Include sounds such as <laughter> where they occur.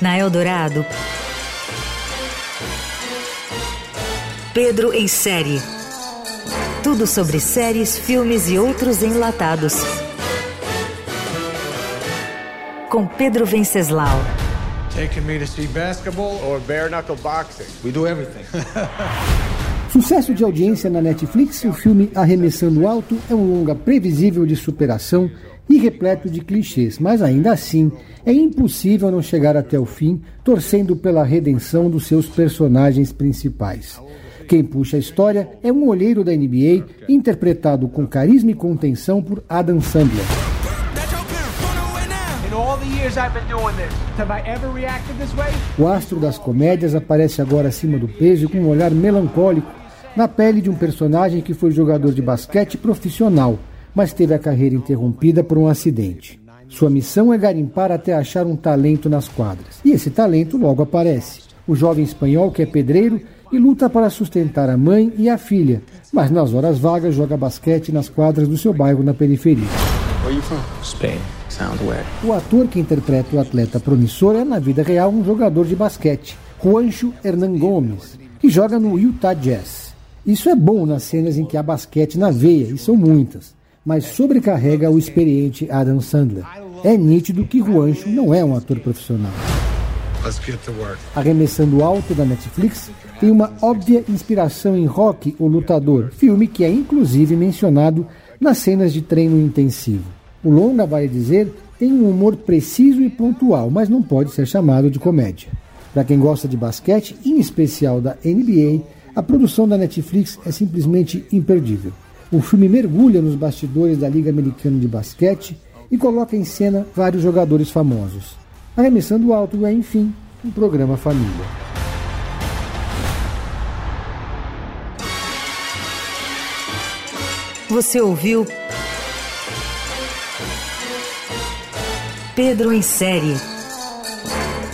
Na Eldorado, Pedro em série. Tudo sobre séries, filmes e outros enlatados. Com Pedro Venceslau. Taking me to see basketball or bare knuckle boxing? We do everything. <laughs> Sucesso de audiência na Netflix, o filme Arremessando Alto é um longa previsível de superação e repleto de clichês, mas ainda assim é impossível não chegar até o fim torcendo pela redenção dos seus personagens principais. Quem puxa a história é um olheiro da NBA, interpretado com carisma e contenção por Adam Sandler. O astro das comédias aparece agora acima do peso e com um olhar melancólico na pele de um personagem que foi jogador de basquete profissional, mas teve a carreira interrompida por um acidente. Sua missão é garimpar até achar um talento nas quadras. E esse talento logo aparece. O jovem espanhol que é pedreiro e luta para sustentar a mãe e a filha, mas nas horas vagas joga basquete nas quadras do seu bairro na periferia. O ator que interpreta o atleta promissor é, na vida real, um jogador de basquete, Juancho Hernan Gomes, que joga no Utah Jazz. Isso é bom nas cenas em que há basquete na veia, e são muitas, mas sobrecarrega o experiente Adam Sandler. É nítido que Juancho não é um ator profissional. Arremessando Alto da Netflix tem uma óbvia inspiração em Rock, o Lutador, filme que é inclusive mencionado nas cenas de treino intensivo. O longa, vale dizer, tem um humor preciso e pontual, mas não pode ser chamado de comédia. Para quem gosta de basquete, em especial da NBA, a produção da Netflix é simplesmente imperdível. O filme mergulha nos bastidores da Liga Americana de Basquete e coloca em cena vários jogadores famosos. Arremessando Alto é, enfim, um programa família. Você ouviu Pedro em série.